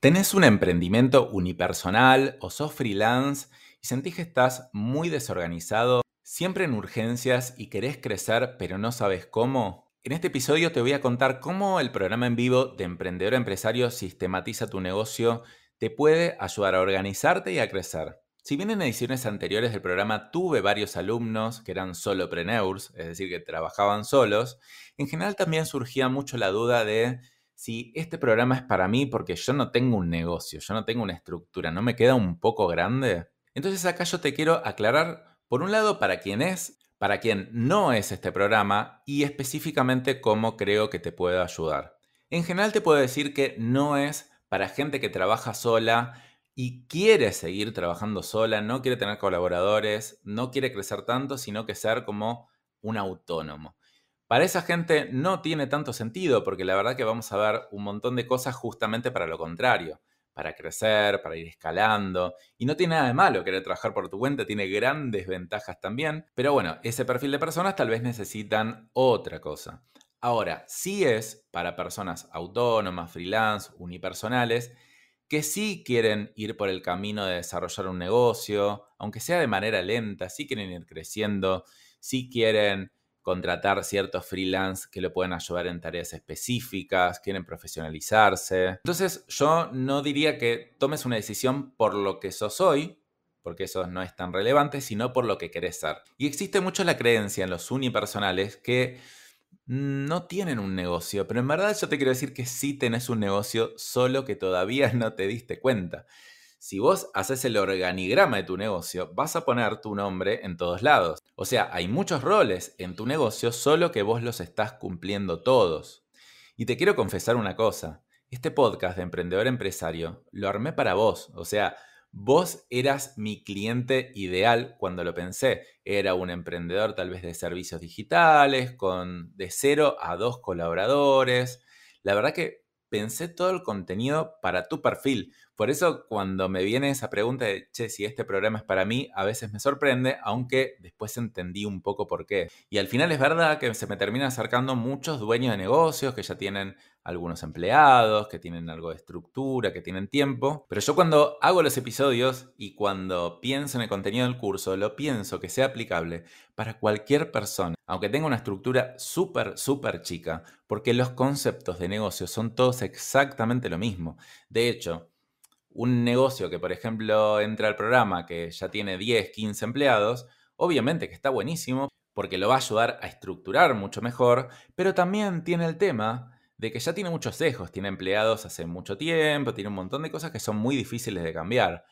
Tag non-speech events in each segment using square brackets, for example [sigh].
¿Tenés un emprendimiento unipersonal o sos freelance y sentís que estás muy desorganizado, siempre en urgencias y querés crecer pero no sabes cómo? En este episodio te voy a contar cómo el programa en vivo de Emprendedor Empresario Sistematiza tu negocio te puede ayudar a organizarte y a crecer. Si bien en ediciones anteriores del programa tuve varios alumnos que eran solopreneurs, es decir, que trabajaban solos, en general también surgía mucho la duda de si este programa es para mí porque yo no tengo un negocio, yo no tengo una estructura, ¿no me queda un poco grande? Entonces acá yo te quiero aclarar, por un lado, para quién es, para quién no es este programa y específicamente cómo creo que te puedo ayudar. En general te puedo decir que no es para gente que trabaja sola y quiere seguir trabajando sola, no quiere tener colaboradores, no quiere crecer tanto, sino que ser como un autónomo. Para esa gente no tiene tanto sentido porque la verdad que vamos a ver un montón de cosas justamente para lo contrario, para crecer, para ir escalando. Y no tiene nada de malo querer trabajar por tu cuenta, tiene grandes ventajas también. Pero bueno, ese perfil de personas tal vez necesitan otra cosa. Ahora, sí es para personas autónomas, freelance, unipersonales, que sí quieren ir por el camino de desarrollar un negocio, aunque sea de manera lenta, sí quieren ir creciendo, sí quieren contratar ciertos freelance que le pueden ayudar en tareas específicas, quieren profesionalizarse. Entonces yo no diría que tomes una decisión por lo que sos hoy, porque eso no es tan relevante, sino por lo que querés ser. Y existe mucho la creencia en los unipersonales que no tienen un negocio, pero en verdad yo te quiero decir que sí tenés un negocio, solo que todavía [laughs] no te diste cuenta. Si vos haces el organigrama de tu negocio, vas a poner tu nombre en todos lados. O sea, hay muchos roles en tu negocio, solo que vos los estás cumpliendo todos. Y te quiero confesar una cosa. Este podcast de Emprendedor Empresario lo armé para vos. O sea, vos eras mi cliente ideal cuando lo pensé. Era un emprendedor tal vez de servicios digitales, con de cero a dos colaboradores. La verdad que pensé todo el contenido para tu perfil. Por eso cuando me viene esa pregunta de, che, si este programa es para mí, a veces me sorprende, aunque después entendí un poco por qué. Y al final es verdad que se me terminan acercando muchos dueños de negocios que ya tienen algunos empleados, que tienen algo de estructura, que tienen tiempo. Pero yo cuando hago los episodios y cuando pienso en el contenido del curso, lo pienso que sea aplicable para cualquier persona, aunque tenga una estructura súper, súper chica, porque los conceptos de negocio son todos exactamente lo mismo. De hecho, un negocio que, por ejemplo, entra al programa que ya tiene 10, 15 empleados, obviamente que está buenísimo porque lo va a ayudar a estructurar mucho mejor, pero también tiene el tema de que ya tiene muchos sesgos, tiene empleados hace mucho tiempo, tiene un montón de cosas que son muy difíciles de cambiar.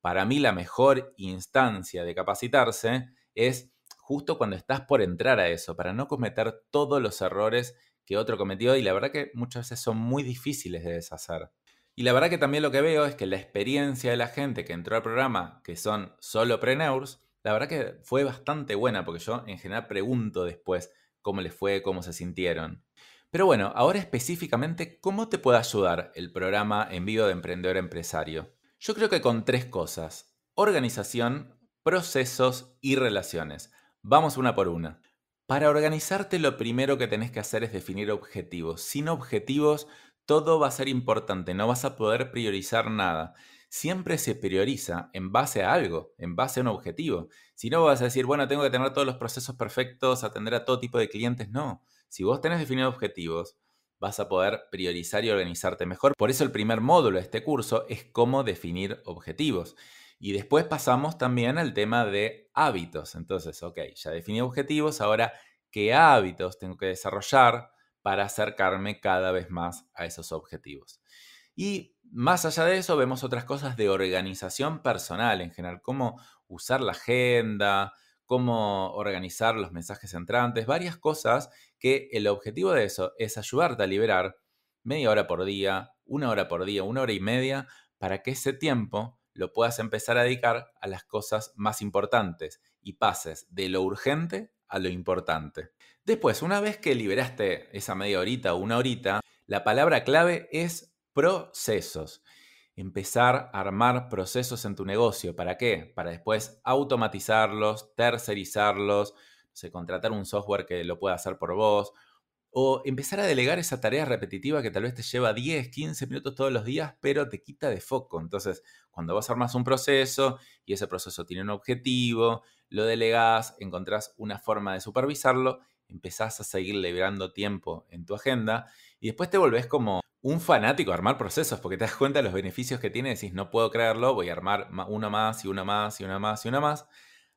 Para mí la mejor instancia de capacitarse es justo cuando estás por entrar a eso, para no cometer todos los errores que otro cometió y la verdad que muchas veces son muy difíciles de deshacer. Y la verdad que también lo que veo es que la experiencia de la gente que entró al programa, que son solo preneurs, la verdad que fue bastante buena porque yo en general pregunto después cómo les fue, cómo se sintieron. Pero bueno, ahora específicamente, ¿cómo te puede ayudar el programa en vivo de Emprendedor Empresario? Yo creo que con tres cosas. Organización, procesos y relaciones. Vamos una por una. Para organizarte lo primero que tenés que hacer es definir objetivos. Sin objetivos todo va a ser importante, no vas a poder priorizar nada. Siempre se prioriza en base a algo, en base a un objetivo. Si no vas a decir, bueno, tengo que tener todos los procesos perfectos, atender a todo tipo de clientes, no. Si vos tenés definidos objetivos, vas a poder priorizar y organizarte mejor. Por eso el primer módulo de este curso es cómo definir objetivos. Y después pasamos también al tema de hábitos. Entonces, ok, ya definí objetivos, ahora, ¿qué hábitos tengo que desarrollar para acercarme cada vez más a esos objetivos? Y más allá de eso, vemos otras cosas de organización personal en general, cómo usar la agenda, cómo organizar los mensajes entrantes, varias cosas que el objetivo de eso es ayudarte a liberar media hora por día, una hora por día, una hora y media, para que ese tiempo lo puedas empezar a dedicar a las cosas más importantes y pases de lo urgente a lo importante. Después, una vez que liberaste esa media horita o una horita, la palabra clave es procesos empezar a armar procesos en tu negocio. ¿Para qué? Para después automatizarlos, tercerizarlos, contratar un software que lo pueda hacer por vos, O empezar a delegar esa tarea repetitiva que tal vez te lleva 10, 15 minutos todos los días, pero te quita de foco. Entonces, cuando vas a armar un proceso y ese proceso tiene un objetivo, lo delegás, encontrás una forma de supervisarlo, empezás a seguir liberando tiempo en tu agenda y después te volvés como un fanático de armar procesos porque te das cuenta de los beneficios que tiene, decís, no puedo creerlo, voy a armar uno más y una más y una más y una más,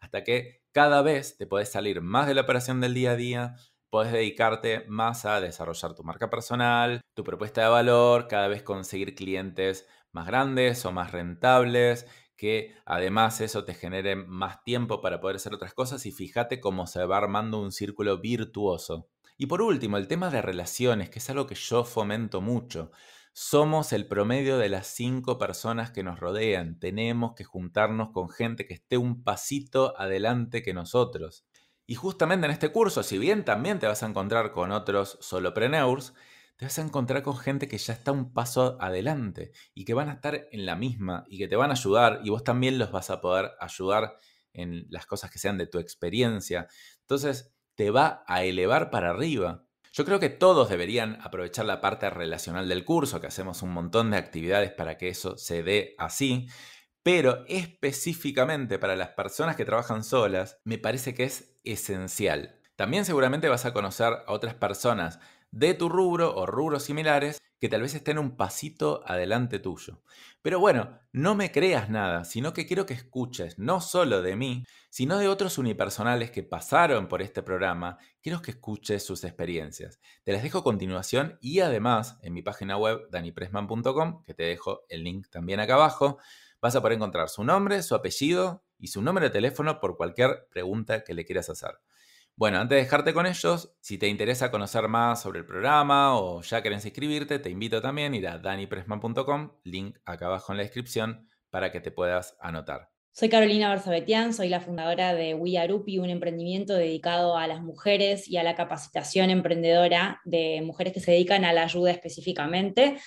hasta que cada vez te podés salir más de la operación del día a día, podés dedicarte más a desarrollar tu marca personal, tu propuesta de valor, cada vez conseguir clientes más grandes o más rentables, que además eso te genere más tiempo para poder hacer otras cosas y fíjate cómo se va armando un círculo virtuoso. Y por último, el tema de relaciones, que es algo que yo fomento mucho. Somos el promedio de las cinco personas que nos rodean. Tenemos que juntarnos con gente que esté un pasito adelante que nosotros. Y justamente en este curso, si bien también te vas a encontrar con otros solopreneurs, te vas a encontrar con gente que ya está un paso adelante y que van a estar en la misma y que te van a ayudar y vos también los vas a poder ayudar en las cosas que sean de tu experiencia. Entonces, te va a elevar para arriba. Yo creo que todos deberían aprovechar la parte relacional del curso, que hacemos un montón de actividades para que eso se dé así, pero específicamente para las personas que trabajan solas, me parece que es esencial. También seguramente vas a conocer a otras personas de tu rubro o rubros similares que tal vez estén un pasito adelante tuyo. Pero bueno, no me creas nada, sino que quiero que escuches no solo de mí, sino de otros unipersonales que pasaron por este programa, quiero que escuches sus experiencias. Te las dejo a continuación y además en mi página web danipresman.com, que te dejo el link también acá abajo, vas a poder encontrar su nombre, su apellido y su número de teléfono por cualquier pregunta que le quieras hacer. Bueno, antes de dejarte con ellos, si te interesa conocer más sobre el programa o ya querés inscribirte, te invito también a ir a danipresman.com, link acá abajo en la descripción, para que te puedas anotar. Soy Carolina Barzabetian, soy la fundadora de We Arupi, un emprendimiento dedicado a las mujeres y a la capacitación emprendedora de mujeres que se dedican a la ayuda específicamente.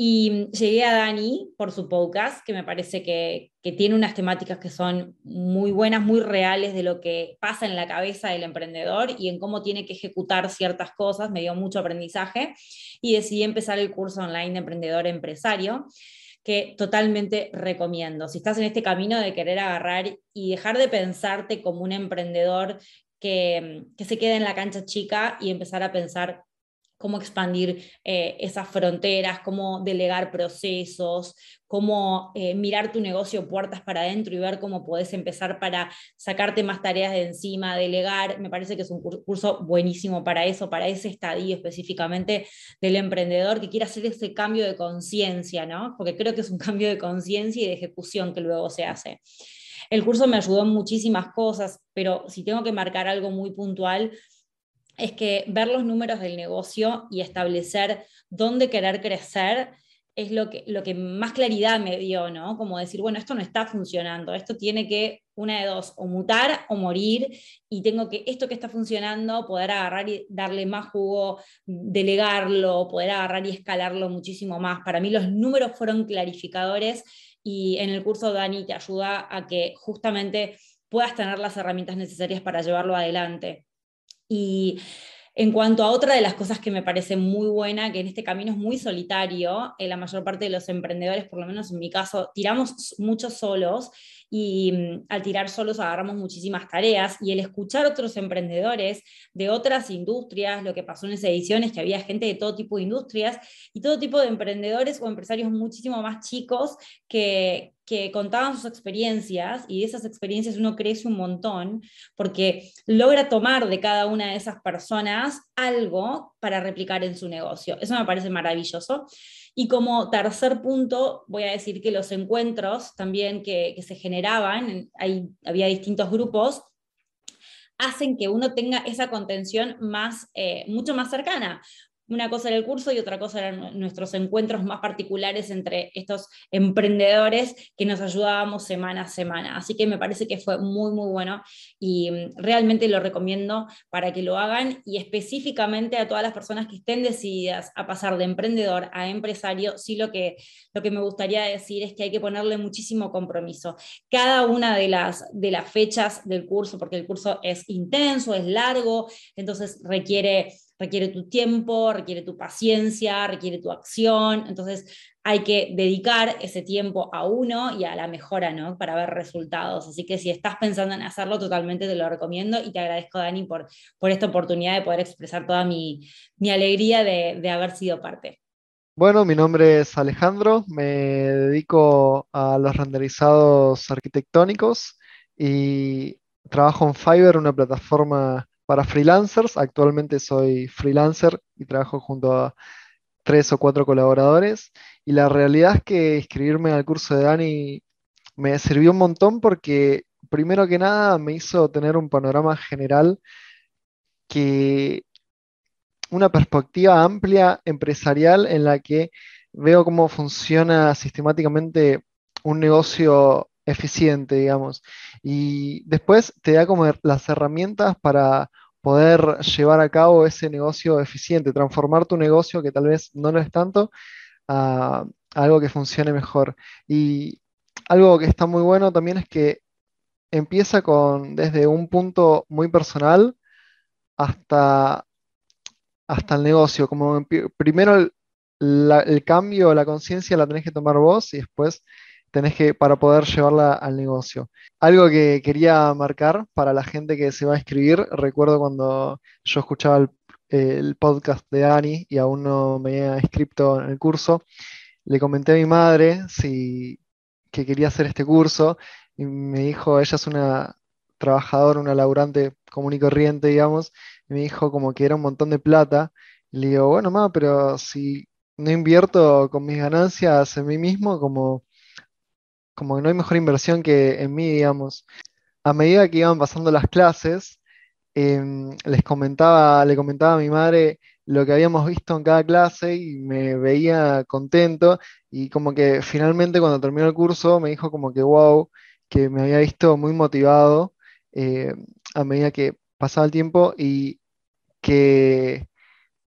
Y llegué a Dani por su podcast, que me parece que, que, tiene unas temáticas que son muy buenas, muy reales de lo que pasa en la cabeza del emprendedor y en cómo tiene que ejecutar ciertas cosas. Me dio mucho aprendizaje y decidí empezar el curso online de emprendedor empresario que totalmente recomiendo. Si estás en este camino de querer agarrar y dejar de pensarte como un emprendedor que, que se queda en la cancha chica y empezar a pensar cómo expandir eh, esas fronteras, cómo delegar procesos, cómo eh, mirar tu negocio puertas para adentro y ver cómo puedes empezar para sacarte más tareas de encima, delegar. Me parece que es un curso buenísimo para eso, para ese estadio específicamente del emprendedor que quiere hacer ese cambio de conciencia, ¿no? Porque creo que es un cambio de conciencia y de ejecución que luego se hace. El curso me ayudó en muchísimas cosas, pero si tengo que marcar algo muy puntual, es que ver los números del negocio y establecer dónde querer crecer es lo que, lo que más claridad me dio, ¿no? Como decir, bueno, esto no está funcionando, esto tiene que, una de dos, o mutar o morir, y tengo que, esto que está funcionando, poder agarrar y darle más jugo, delegarlo, poder agarrar y escalarlo muchísimo más. Para mí los números fueron clarificadores y en el curso Dani te ayuda a que justamente puedas tener las herramientas necesarias para llevarlo adelante. Y en cuanto a otra de las cosas que me parece muy buena, que en este camino es muy solitario, en la mayor parte de los emprendedores, por lo menos en mi caso, tiramos mucho solos y mm, al tirar solos agarramos muchísimas tareas y el escuchar otros emprendedores de otras industrias, lo que pasó en esa edición es que había gente de todo tipo de industrias y todo tipo de emprendedores o empresarios muchísimo más chicos que, que contaban sus experiencias y de esas experiencias uno crece un montón porque logra tomar de cada una de esas personas algo para replicar en su negocio. Eso me parece maravilloso. Y como tercer punto, voy a decir que los encuentros también que, se generaban, había distintos grupos, hacen que uno tenga esa contención más, eh, mucho más cercana una cosa era el curso y otra cosa eran nuestros encuentros más particulares entre estos emprendedores que nos ayudábamos semana a semana. Así que me parece que fue muy, muy bueno y mm, realmente lo recomiendo para que lo hagan y específicamente a todas las personas que estén decididas a pasar de emprendedor a empresario, sí lo que, lo que me gustaría decir es que hay que ponerle muchísimo compromiso. Cada una de las, de las fechas del curso, porque el curso es intenso, es largo, entonces requiere requiere tu tiempo, requiere tu paciencia, requiere tu acción. Entonces hay que dedicar ese tiempo a uno y a la mejora, ¿no? Para ver resultados. Así que si estás pensando en hacerlo, totalmente te lo recomiendo y te agradezco, Dani, por, por esta oportunidad de poder expresar toda mi, alegría de, de haber sido parte. Bueno, mi nombre es Alejandro, me dedico a los renderizados arquitectónicos y trabajo en Fiverr, una plataforma para freelancers. Actualmente soy freelancer y trabajo junto a tres o cuatro colaboradores. Y la realidad es que inscribirme al curso de Dani me sirvió un montón porque primero que nada me hizo tener un panorama general que una perspectiva amplia empresarial en la que veo cómo funciona sistemáticamente un negocio eficiente, digamos. Y después te da como las herramientas para poder llevar a cabo ese negocio eficiente, transformar tu negocio, que tal vez no lo es tanto, a, algo que funcione mejor. Y algo que está muy bueno también es que empieza con desde un punto muy personal hasta hasta el negocio. Como primero el, el cambio, la conciencia la tenés que tomar vos y después tenés que, para poder llevarla al negocio. Algo que quería marcar para la gente que se va a inscribir, recuerdo cuando yo escuchaba el, podcast de Dani y aún no me había inscrito en el curso, le comenté a mi madre si, que quería hacer este curso y me dijo, ella es una trabajadora, una laburante común y corriente, digamos, me dijo como que era un montón de plata. Y le digo, bueno, mamá, pero si no invierto con mis ganancias en mí mismo, como, como que no hay mejor inversión que en mí, digamos. A medida que iban pasando las clases, em, les comentaba, le comentaba a mi madre lo que habíamos visto en cada clase y me veía contento y como que finalmente cuando terminó el curso me dijo como que wow, que me había visto muy motivado eh, a medida que pasaba el tiempo y que,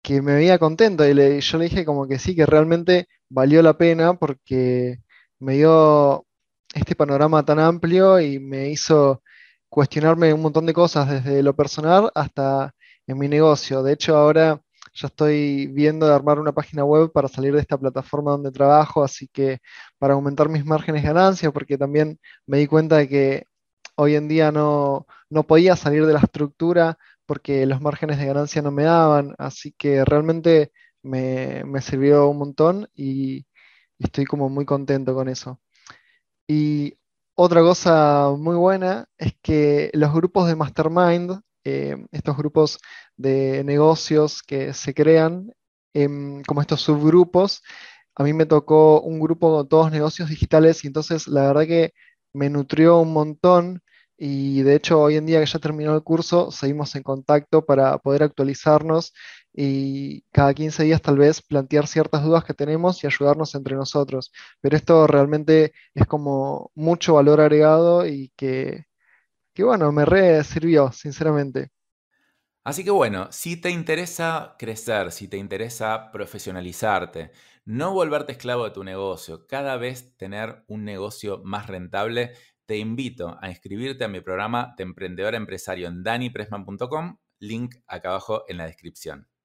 que me veía contento. Y yo le dije como que sí, que realmente valió la pena porque me dio este panorama tan amplio y me hizo cuestionarme un montón de cosas, desde lo personal hasta en mi negocio. De hecho, ahora ya estoy viendo de armar una página web para salir de esta plataforma donde trabajo, así que para aumentar mis márgenes de ganancia, porque también me di cuenta de que hoy en día no, podía salir de la estructura porque los márgenes de ganancia no me daban, así que realmente me, sirvió un montón y, estoy como muy contento con eso. Y otra cosa muy buena es que los grupos de Mastermind, eh, estos grupos de negocios que se crean, em, como estos subgrupos, a mí me tocó un grupo con todos negocios digitales y entonces la verdad que me nutrió un montón y de hecho hoy en día que ya terminó el curso, seguimos en contacto para poder actualizarnos y cada 15 días tal vez plantear ciertas dudas que tenemos y ayudarnos entre nosotros. Pero esto realmente es como mucho valor agregado y que, que bueno, me re sirvió, sinceramente. Así que bueno, si te interesa crecer, si te interesa profesionalizarte, no volverte esclavo de tu negocio, cada vez tener un negocio más rentable, te invito a inscribirte a mi programa de emprendedor empresario en danipresman.com, link acá abajo en la descripción.